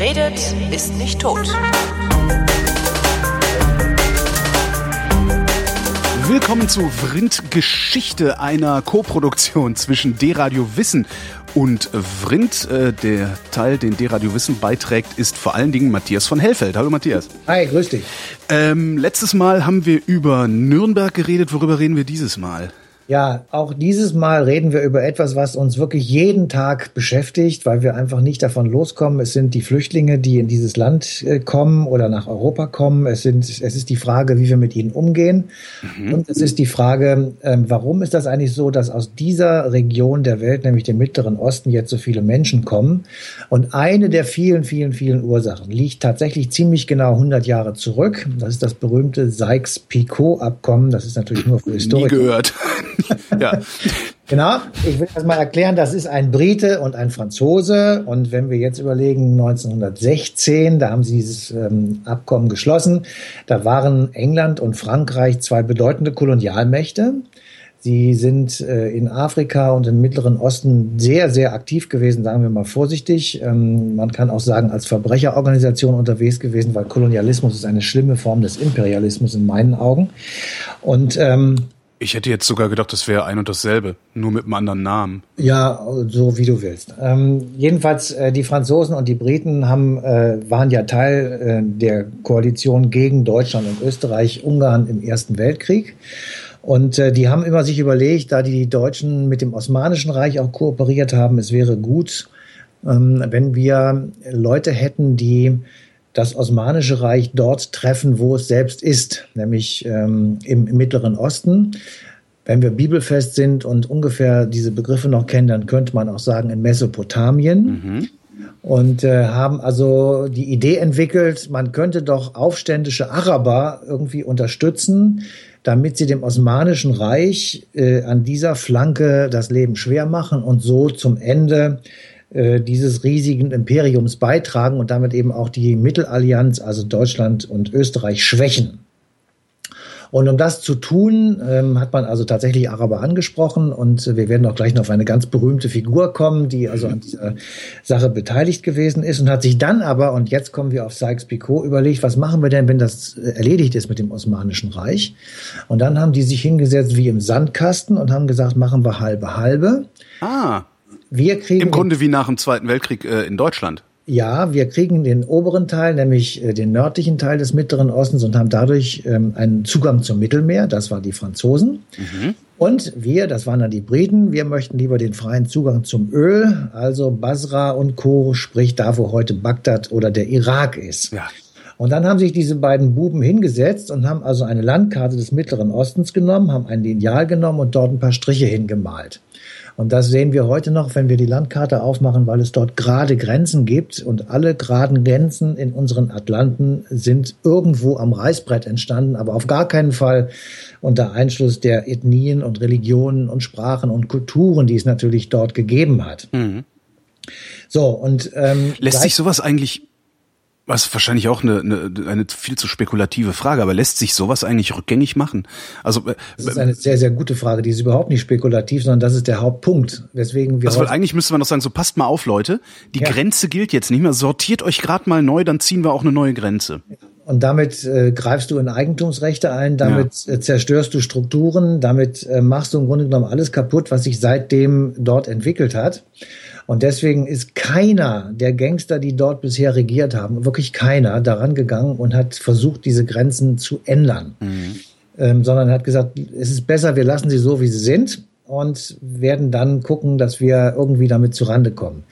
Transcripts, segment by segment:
Wer redet, ist nicht tot. Willkommen zu Vrind Geschichte, einer Koproduktion zwischen D-Radio Wissen und Vrind. Äh, der Teil, den D-Radio Wissen beiträgt, ist vor allen Dingen Matthias von Hellfeld. Hallo Matthias. Hi, grüß dich. Ähm, letztes Mal haben wir über Nürnberg geredet. Worüber reden wir dieses Mal? Ja, auch dieses Mal reden wir über etwas, was uns wirklich jeden Tag beschäftigt, weil wir einfach nicht davon loskommen. Es sind die Flüchtlinge, die in dieses Land äh, kommen oder nach Europa kommen. Es, sind, es ist die Frage, wie wir mit ihnen umgehen. Mhm. Und es ist die Frage, ähm, warum ist das eigentlich so, dass aus dieser Region der Welt, nämlich dem Mittleren Osten, jetzt so viele Menschen kommen? Und eine der vielen, vielen, vielen Ursachen liegt tatsächlich ziemlich genau 100 Jahre zurück. Das ist das berühmte Sykes-Picot-Abkommen. Das ist natürlich nur für Historiker. Nie gehört ja. Genau, ich will das mal erklären, das ist ein Brite und ein Franzose. Und wenn wir jetzt überlegen, 1916, da haben sie dieses ähm, Abkommen geschlossen, da waren England und Frankreich zwei bedeutende Kolonialmächte. Sie sind äh, in Afrika und im Mittleren Osten sehr, sehr aktiv gewesen, sagen wir mal vorsichtig. Ähm, man kann auch sagen, als Verbrecherorganisation unterwegs gewesen, weil Kolonialismus ist eine schlimme Form des Imperialismus in meinen Augen. Und ähm, ich hätte jetzt sogar gedacht, das wäre ein und dasselbe, nur mit einem anderen Namen. Ja, so wie du willst. Ähm, jedenfalls, äh, die Franzosen und die Briten haben, äh, waren ja Teil äh, der Koalition gegen Deutschland und Österreich, Ungarn im Ersten Weltkrieg. Und äh, die haben immer sich überlegt, da die Deutschen mit dem Osmanischen Reich auch kooperiert haben, es wäre gut, ähm, wenn wir Leute hätten, die das Osmanische Reich dort treffen, wo es selbst ist, nämlich ähm, im, im Mittleren Osten. Wenn wir bibelfest sind und ungefähr diese Begriffe noch kennen, dann könnte man auch sagen in Mesopotamien. Mhm. Und äh, haben also die Idee entwickelt, man könnte doch aufständische Araber irgendwie unterstützen, damit sie dem Osmanischen Reich äh, an dieser Flanke das Leben schwer machen und so zum Ende äh, dieses riesigen Imperiums beitragen und damit eben auch die Mittelallianz, also Deutschland und Österreich, schwächen. Und um das zu tun, ähm, hat man also tatsächlich Araber angesprochen und wir werden auch gleich noch auf eine ganz berühmte Figur kommen, die also an dieser Sache beteiligt gewesen ist und hat sich dann aber, und jetzt kommen wir auf Sykes-Picot, überlegt, was machen wir denn, wenn das erledigt ist mit dem Osmanischen Reich? Und dann haben die sich hingesetzt wie im Sandkasten und haben gesagt, machen wir halbe halbe. Ah. Wir kriegen Im Grunde wie nach dem Zweiten Weltkrieg äh, in Deutschland. Ja, wir kriegen den oberen Teil, nämlich äh, den nördlichen Teil des Mittleren Ostens und haben dadurch ähm, einen Zugang zum Mittelmeer. Das waren die Franzosen. Mhm. Und wir, das waren dann die Briten, wir möchten lieber den freien Zugang zum Öl, also Basra und Co., sprich da, wo heute Bagdad oder der Irak ist. Ja. Und dann haben sich diese beiden Buben hingesetzt und haben also eine Landkarte des Mittleren Ostens genommen, haben ein Lineal genommen und dort ein paar Striche hingemalt. Und das sehen wir heute noch, wenn wir die Landkarte aufmachen, weil es dort gerade Grenzen gibt. Und alle geraden Grenzen in unseren Atlanten sind irgendwo am Reißbrett entstanden, aber auf gar keinen Fall unter Einschluss der Ethnien und Religionen und Sprachen und Kulturen, die es natürlich dort gegeben hat. Mhm. So, und ähm, lässt sich sowas eigentlich was wahrscheinlich auch eine, eine, eine viel zu spekulative Frage, aber lässt sich sowas eigentlich rückgängig machen? Also äh, das ist eine sehr, sehr gute Frage. Die ist überhaupt nicht spekulativ, sondern das ist der Hauptpunkt. Weswegen wir also, weil eigentlich müsste man doch sagen, so passt mal auf, Leute. Die ja. Grenze gilt jetzt nicht mehr. Sortiert euch gerade mal neu, dann ziehen wir auch eine neue Grenze. Und damit äh, greifst du in Eigentumsrechte ein, damit ja. äh, zerstörst du Strukturen, damit äh, machst du im Grunde genommen alles kaputt, was sich seitdem dort entwickelt hat. Und deswegen ist keiner der Gangster, die dort bisher regiert haben, wirklich keiner daran gegangen und hat versucht, diese Grenzen zu ändern. Mhm. Ähm, sondern hat gesagt, es ist besser, wir lassen sie so, wie sie sind und werden dann gucken, dass wir irgendwie damit zurande kommen.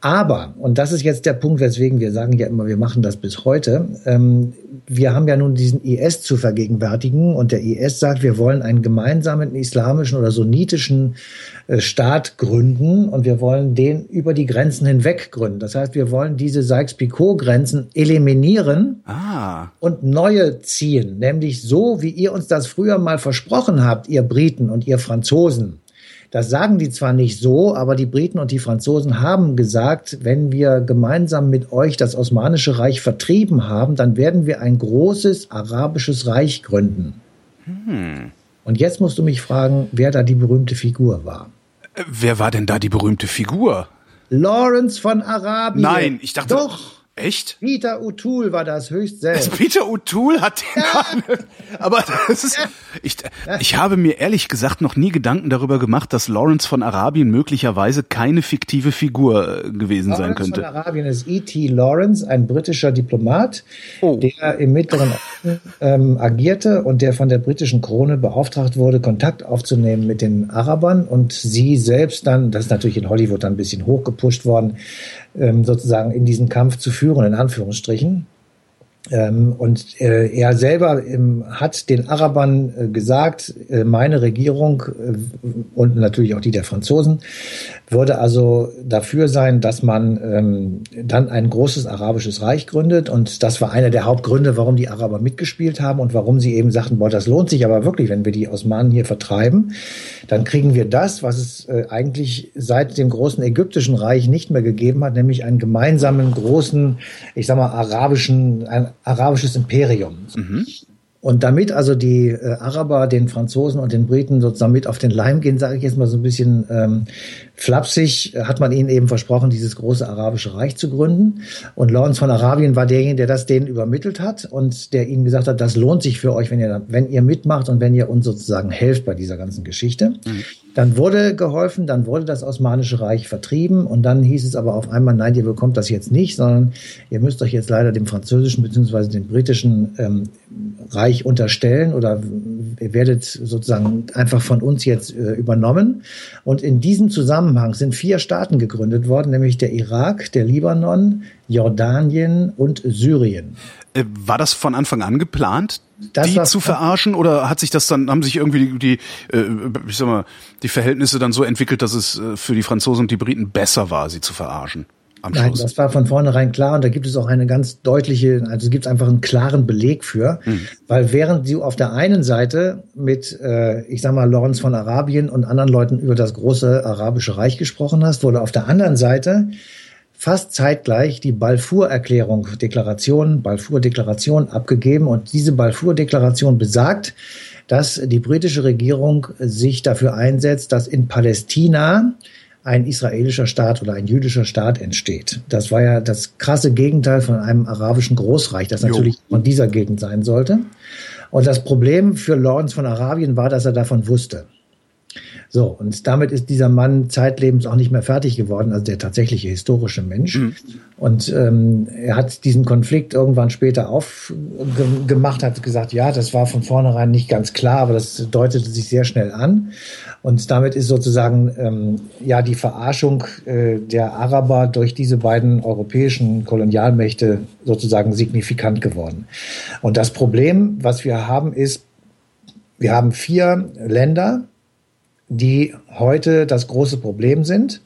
Aber, und das ist jetzt der Punkt, weswegen wir sagen ja immer, wir machen das bis heute, ähm, wir haben ja nun diesen IS zu vergegenwärtigen und der IS sagt, wir wollen einen gemeinsamen islamischen oder sunnitischen äh, Staat gründen und wir wollen den über die Grenzen hinweg gründen. Das heißt, wir wollen diese Sykes-Picot-Grenzen eliminieren ah. und neue ziehen, nämlich so, wie ihr uns das früher mal versprochen habt, ihr Briten und ihr Franzosen. Das sagen die zwar nicht so, aber die Briten und die Franzosen haben gesagt, wenn wir gemeinsam mit euch das Osmanische Reich vertrieben haben, dann werden wir ein großes arabisches Reich gründen. Hm. Und jetzt musst du mich fragen, wer da die berühmte Figur war. Wer war denn da die berühmte Figur? Lawrence von Arabien. Nein, ich dachte. Doch. Echt? Peter O'Toole war das höchst selbst. Peter O'Toole hat den ja. Aber das ist, ich, ich habe mir ehrlich gesagt noch nie Gedanken darüber gemacht, dass Lawrence von Arabien möglicherweise keine fiktive Figur äh, gewesen Lawrence sein könnte. Lawrence von Arabien ist E.T. Lawrence, ein britischer Diplomat, oh. der im Mittleren Osten ähm, agierte und der von der britischen Krone beauftragt wurde, Kontakt aufzunehmen mit den Arabern und sie selbst dann, das ist natürlich in Hollywood dann ein bisschen hochgepusht worden, sozusagen in diesen Kampf zu führen, in Anführungsstrichen. Ähm, und äh, er selber ähm, hat den Arabern äh, gesagt, äh, meine Regierung äh, und natürlich auch die der Franzosen würde also dafür sein, dass man ähm, dann ein großes arabisches Reich gründet. Und das war einer der Hauptgründe, warum die Araber mitgespielt haben und warum sie eben sagten, boah, das lohnt sich aber wirklich, wenn wir die Osmanen hier vertreiben. Dann kriegen wir das, was es äh, eigentlich seit dem großen ägyptischen Reich nicht mehr gegeben hat, nämlich einen gemeinsamen großen, ich sag mal, arabischen, ein arabisches Imperium. Mhm. Und damit also die äh, Araber den Franzosen und den Briten sozusagen mit auf den Leim gehen, sage ich jetzt mal so ein bisschen ähm, flapsig, hat man ihnen eben versprochen, dieses große arabische Reich zu gründen. Und Lawrence von Arabien war derjenige, der das denen übermittelt hat und der ihnen gesagt hat, das lohnt sich für euch, wenn ihr, wenn ihr mitmacht und wenn ihr uns sozusagen helft bei dieser ganzen Geschichte. Mhm. Dann wurde geholfen, dann wurde das Osmanische Reich vertrieben und dann hieß es aber auf einmal, nein, ihr bekommt das jetzt nicht, sondern ihr müsst euch jetzt leider dem französischen bzw. dem britischen ähm, Reich unterstellen oder ihr werdet sozusagen einfach von uns jetzt äh, übernommen. Und in diesem Zusammenhang sind vier Staaten gegründet worden, nämlich der Irak, der Libanon, Jordanien und Syrien. Äh, war das von Anfang an geplant, das die zu verarschen oder hat sich das dann haben sich irgendwie die, die äh, ich sag mal die Verhältnisse dann so entwickelt, dass es äh, für die Franzosen und die Briten besser war, sie zu verarschen? Nein, das war von vornherein klar und da gibt es auch eine ganz deutliche, also es gibt einfach einen klaren Beleg für, mhm. weil während du auf der einen Seite mit, äh, ich sag mal, Lawrence von Arabien und anderen Leuten über das große arabische Reich gesprochen hast, wurde auf der anderen Seite fast zeitgleich die Balfour-Erklärung, Deklaration, Balfour-Deklaration abgegeben. Und diese Balfour-Deklaration besagt, dass die britische Regierung sich dafür einsetzt, dass in Palästina ein israelischer Staat oder ein jüdischer Staat entsteht. Das war ja das krasse Gegenteil von einem arabischen Großreich, das natürlich jo. von dieser Gegend sein sollte. Und das Problem für Lawrence von Arabien war, dass er davon wusste. So, und damit ist dieser Mann zeitlebens auch nicht mehr fertig geworden, also der tatsächliche historische Mensch. Mhm. Und ähm, er hat diesen Konflikt irgendwann später aufgemacht, hat gesagt, ja, das war von vornherein nicht ganz klar, aber das deutete sich sehr schnell an. Und damit ist sozusagen ähm, ja die Verarschung äh, der Araber durch diese beiden europäischen Kolonialmächte sozusagen signifikant geworden. Und das Problem, was wir haben, ist, wir haben vier Länder, die heute das große Problem sind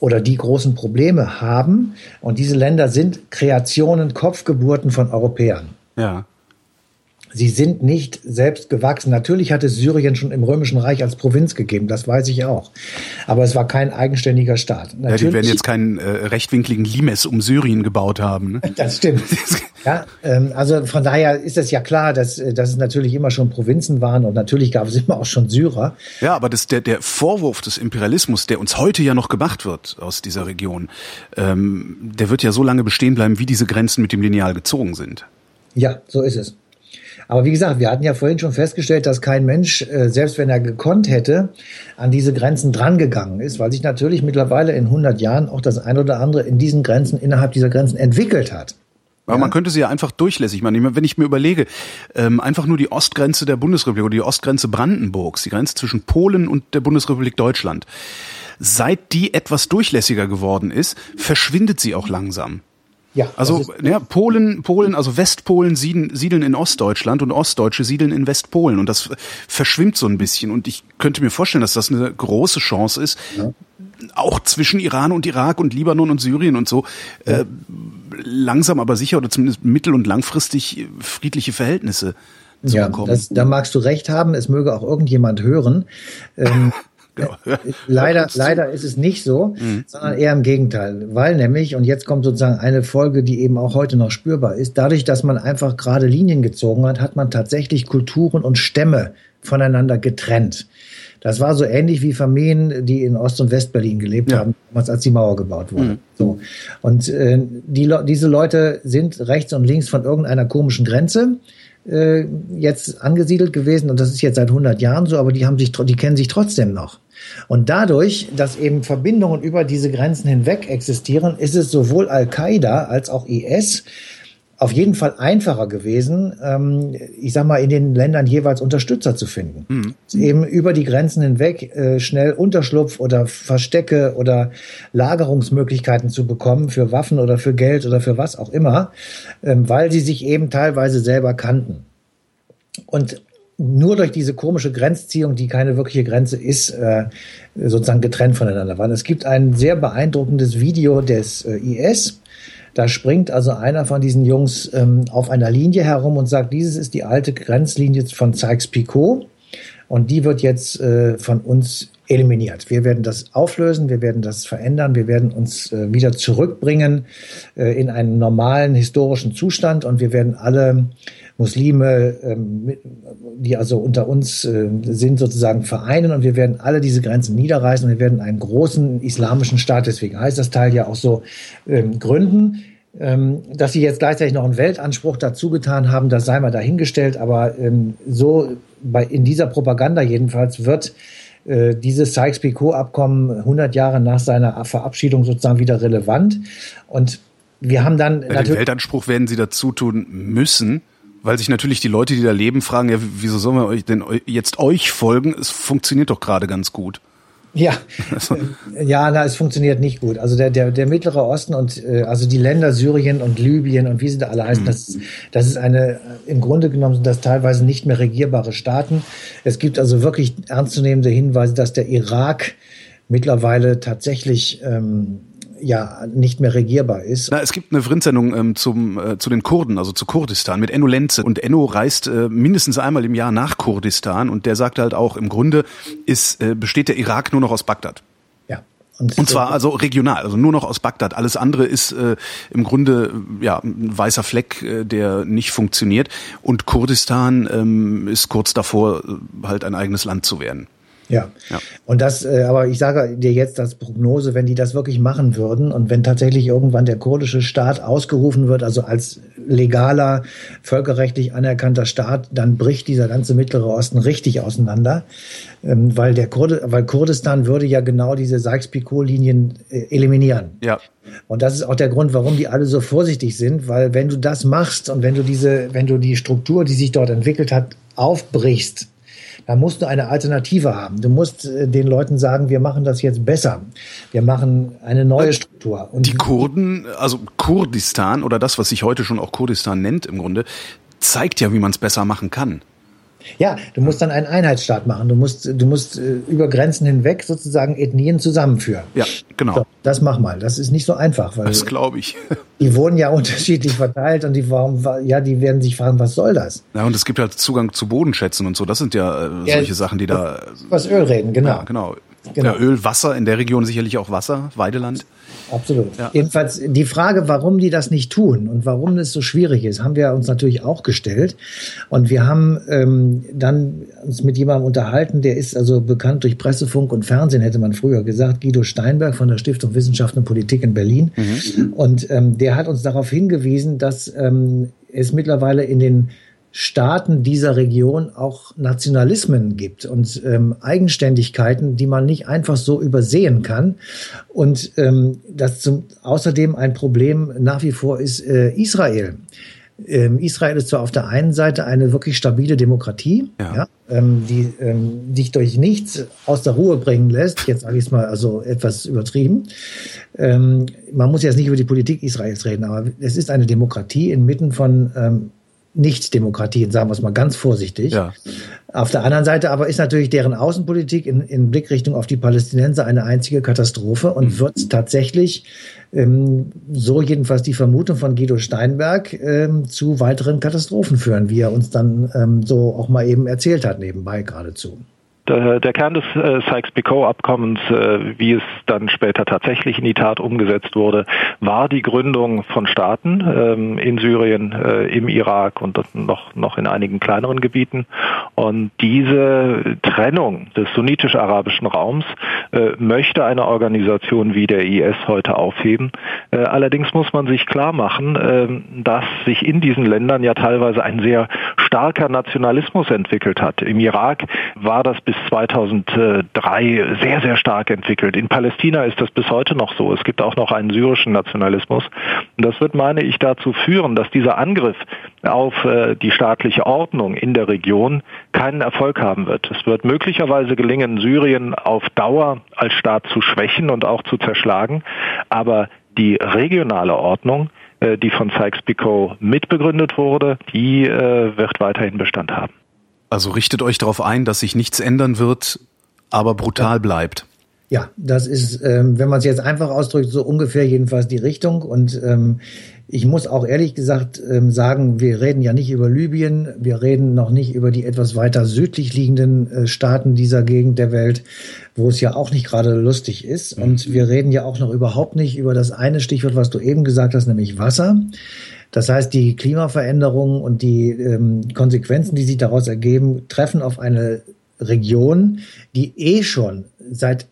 oder die großen Probleme haben. Und diese Länder sind Kreationen, Kopfgeburten von Europäern. Ja. Sie sind nicht selbst gewachsen. Natürlich hat es Syrien schon im Römischen Reich als Provinz gegeben, das weiß ich auch. Aber es war kein eigenständiger Staat. Natürlich, ja, die werden jetzt keinen äh, rechtwinkligen Limes um Syrien gebaut haben. Ne? Das stimmt. ja, ähm, also von daher ist es ja klar, dass, äh, dass es natürlich immer schon Provinzen waren und natürlich gab es immer auch schon Syrer. Ja, aber das, der, der Vorwurf des Imperialismus, der uns heute ja noch gemacht wird aus dieser Region, ähm, der wird ja so lange bestehen bleiben, wie diese Grenzen mit dem Lineal gezogen sind. Ja, so ist es. Aber wie gesagt, wir hatten ja vorhin schon festgestellt, dass kein Mensch, äh, selbst wenn er gekonnt hätte, an diese Grenzen drangegangen ist, weil sich natürlich mittlerweile in 100 Jahren auch das ein oder andere in diesen Grenzen, innerhalb dieser Grenzen entwickelt hat. Aber ja. man könnte sie ja einfach durchlässig machen. Wenn ich mir überlege, ähm, einfach nur die Ostgrenze der Bundesrepublik oder die Ostgrenze Brandenburgs, die Grenze zwischen Polen und der Bundesrepublik Deutschland, seit die etwas durchlässiger geworden ist, verschwindet sie auch langsam. Ja, also ja, Polen, Polen, also Westpolen siedeln, siedeln in Ostdeutschland und Ostdeutsche siedeln in Westpolen und das verschwimmt so ein bisschen und ich könnte mir vorstellen, dass das eine große Chance ist, ja. auch zwischen Iran und Irak und Libanon und Syrien und so ja. äh, langsam aber sicher oder zumindest mittel- und langfristig friedliche Verhältnisse zu ja, bekommen. Das, da magst du recht haben, es möge auch irgendjemand hören. Ähm, Genau. leider, leider ist es nicht so, mhm. sondern eher im Gegenteil. Weil nämlich, und jetzt kommt sozusagen eine Folge, die eben auch heute noch spürbar ist, dadurch, dass man einfach gerade Linien gezogen hat, hat man tatsächlich Kulturen und Stämme voneinander getrennt. Das war so ähnlich wie Familien, die in Ost- und Westberlin gelebt ja. haben, als die Mauer gebaut wurde. Mhm. So. Und äh, die, diese Leute sind rechts und links von irgendeiner komischen Grenze äh, jetzt angesiedelt gewesen und das ist jetzt seit 100 Jahren so, aber die haben sich, die kennen sich trotzdem noch. Und dadurch, dass eben Verbindungen über diese Grenzen hinweg existieren, ist es sowohl Al-Qaida als auch IS auf jeden Fall einfacher gewesen, ähm, ich sag mal, in den Ländern jeweils Unterstützer zu finden. Mhm. Eben über die Grenzen hinweg äh, schnell Unterschlupf oder Verstecke oder Lagerungsmöglichkeiten zu bekommen für Waffen oder für Geld oder für was auch immer, ähm, weil sie sich eben teilweise selber kannten. Und nur durch diese komische Grenzziehung, die keine wirkliche Grenze ist, äh, sozusagen getrennt voneinander waren. Es gibt ein sehr beeindruckendes Video des äh, IS, da springt also einer von diesen Jungs ähm, auf einer Linie herum und sagt, dieses ist die alte Grenzlinie von Sykes-Picot und die wird jetzt äh, von uns eliminiert. Wir werden das auflösen, wir werden das verändern, wir werden uns wieder zurückbringen in einen normalen historischen Zustand und wir werden alle Muslime, ähm, die also unter uns äh, sind, sozusagen vereinen und wir werden alle diese Grenzen niederreißen und wir werden einen großen islamischen Staat, deswegen heißt das Teil ja auch so, ähm, gründen. Ähm, dass sie jetzt gleichzeitig noch einen Weltanspruch dazu getan haben, das sei mal dahingestellt, aber so bei, in dieser Propaganda jedenfalls wird äh, dieses Sykes-Picot-Abkommen 100 Jahre nach seiner Verabschiedung sozusagen wieder relevant. Und wir haben dann Bei Den Weltanspruch werden sie dazu tun müssen, weil sich natürlich die Leute, die da leben, fragen, ja, wieso sollen wir euch denn jetzt euch folgen? Es funktioniert doch gerade ganz gut. Ja, also. ja, na, es funktioniert nicht gut. Also der, der, der Mittlere Osten und äh, also die Länder Syrien und Libyen und wie sie da alle heißen, mhm. das, das ist eine, im Grunde genommen sind das teilweise nicht mehr regierbare Staaten. Es gibt also wirklich ernstzunehmende Hinweise, dass der Irak mittlerweile tatsächlich ähm, ja nicht mehr regierbar ist. Na, es gibt eine Vrindsendung ähm, zum äh, zu den Kurden, also zu Kurdistan mit Enno Lenze und Enno reist äh, mindestens einmal im Jahr nach Kurdistan und der sagt halt auch im Grunde ist äh, besteht der Irak nur noch aus Bagdad. Ja. Und, und zwar also regional, also nur noch aus Bagdad. Alles andere ist äh, im Grunde ja ein weißer Fleck, äh, der nicht funktioniert. Und Kurdistan ähm, ist kurz davor, äh, halt ein eigenes Land zu werden. Ja. ja. Und das, äh, aber ich sage dir jetzt als Prognose, wenn die das wirklich machen würden und wenn tatsächlich irgendwann der kurdische Staat ausgerufen wird, also als legaler, völkerrechtlich anerkannter Staat, dann bricht dieser ganze Mittlere Osten richtig auseinander, ähm, weil der Kurd weil Kurdistan würde ja genau diese Sykes-Picot-Linien äh, eliminieren. Ja. Und das ist auch der Grund, warum die alle so vorsichtig sind, weil wenn du das machst und wenn du diese, wenn du die Struktur, die sich dort entwickelt hat, aufbrichst, da musst du eine Alternative haben. Du musst äh, den Leuten sagen, wir machen das jetzt besser. Wir machen eine neue Struktur. Und die Kurden, also Kurdistan oder das, was sich heute schon auch Kurdistan nennt im Grunde, zeigt ja, wie man es besser machen kann. Ja, du musst dann einen Einheitsstaat machen. Du musst, du musst äh, über Grenzen hinweg sozusagen Ethnien zusammenführen. Ja, genau. So, das mach mal. Das ist nicht so einfach, weil das glaube ich. Die wurden ja unterschiedlich verteilt und die warum, ja, die werden sich fragen, was soll das? Ja, und es gibt halt Zugang zu Bodenschätzen und so. Das sind ja, äh, ja solche Sachen, die da. Was Öl reden, genau. Ja, genau. Genau. Ja, Öl, Wasser in der Region sicherlich auch Wasser, Weideland. Absolut. Ja. Jedenfalls die Frage, warum die das nicht tun und warum es so schwierig ist, haben wir uns natürlich auch gestellt. Und wir haben ähm, dann uns mit jemandem unterhalten, der ist also bekannt durch Pressefunk und Fernsehen, hätte man früher gesagt, Guido Steinberg von der Stiftung Wissenschaft und Politik in Berlin. Mhm. Und ähm, der hat uns darauf hingewiesen, dass ähm, es mittlerweile in den Staaten dieser Region auch Nationalismen gibt und ähm, Eigenständigkeiten, die man nicht einfach so übersehen kann. Und ähm, das zum, außerdem ein Problem nach wie vor ist äh, Israel. Ähm, Israel ist zwar auf der einen Seite eine wirklich stabile Demokratie, ja. ja ähm, die ähm, dich durch nichts aus der Ruhe bringen lässt. Jetzt sage ich es mal also etwas übertrieben. Ähm, man muss jetzt nicht über die Politik Israels reden, aber es ist eine Demokratie inmitten von ähm, nicht-Demokratien, sagen wir es mal ganz vorsichtig. Ja. Auf der anderen Seite aber ist natürlich deren Außenpolitik in, in Blickrichtung auf die Palästinenser eine einzige Katastrophe und mhm. wird tatsächlich, ähm, so jedenfalls die Vermutung von Guido Steinberg, ähm, zu weiteren Katastrophen führen, wie er uns dann ähm, so auch mal eben erzählt hat, nebenbei geradezu. Der, Kern des äh, Sykes-Picot-Abkommens, äh, wie es dann später tatsächlich in die Tat umgesetzt wurde, war die Gründung von Staaten ähm, in Syrien, äh, im Irak und noch, noch in einigen kleineren Gebieten. Und diese Trennung des sunnitisch-arabischen Raums möchte eine Organisation wie der IS heute aufheben. Allerdings muss man sich klar machen, äh, dass sich in diesen Ländern ja teilweise ein sehr starker Nationalismus entwickelt hat. Im Irak war das bis 2003 sehr, sehr stark entwickelt. In Palästina ist das bis heute noch so. Es gibt auch noch einen syrischen Nationalismus. Und das wird, meine ich, dazu führen, dass dieser Angriff auf äh, die staatliche Ordnung in der Region keinen Erfolg haben wird. Es wird möglicherweise gelingen, Syrien auf Dauer als Staat zu schwächen und auch zu zerschlagen. Aber die regionale Ordnung, äh, die von Sykes-Picot mitbegründet wurde, die äh, wird weiterhin Bestand haben. Also richtet euch darauf ein, dass sich nichts ändern wird, aber brutal bleibt. Ja, das ist, ähm, wenn man es jetzt einfach ausdrückt, so ungefähr jedenfalls die Richtung. Und ähm, ich muss auch ehrlich gesagt ähm, sagen, wir reden ja nicht über Libyen, wir reden noch nicht über die etwas weiter südlich liegenden äh, Staaten dieser Gegend der Welt, wo es ja auch nicht gerade lustig ist. Und wir reden ja auch noch überhaupt nicht über das eine Stichwort, was du eben gesagt hast, nämlich Wasser. Das heißt, die Klimaveränderungen und die ähm, Konsequenzen, die sich daraus ergeben, treffen auf eine Region, die eh schon seit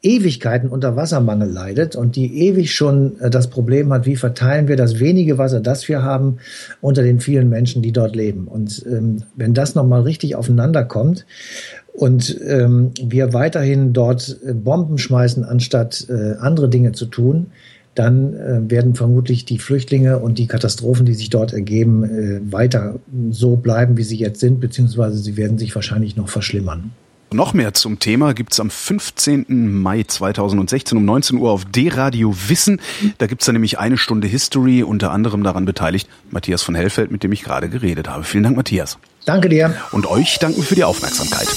Ewigkeiten unter Wassermangel leidet und die ewig schon äh, das Problem hat, wie verteilen wir das wenige Wasser, das wir haben, unter den vielen Menschen, die dort leben. Und ähm, wenn das nochmal richtig aufeinander kommt und ähm, wir weiterhin dort äh, Bomben schmeißen, anstatt äh, andere Dinge zu tun, dann äh, werden vermutlich die Flüchtlinge und die Katastrophen, die sich dort ergeben, äh, weiter so bleiben, wie sie jetzt sind, beziehungsweise sie werden sich wahrscheinlich noch verschlimmern. Noch mehr zum Thema gibt's am 15. Mai 2016 um 19 Uhr auf D-Radio Wissen. Da gibt's dann nämlich eine Stunde History, unter anderem daran beteiligt Matthias von Hellfeld, mit dem ich gerade geredet habe. Vielen Dank, Matthias. Danke dir. Und euch danken für die Aufmerksamkeit.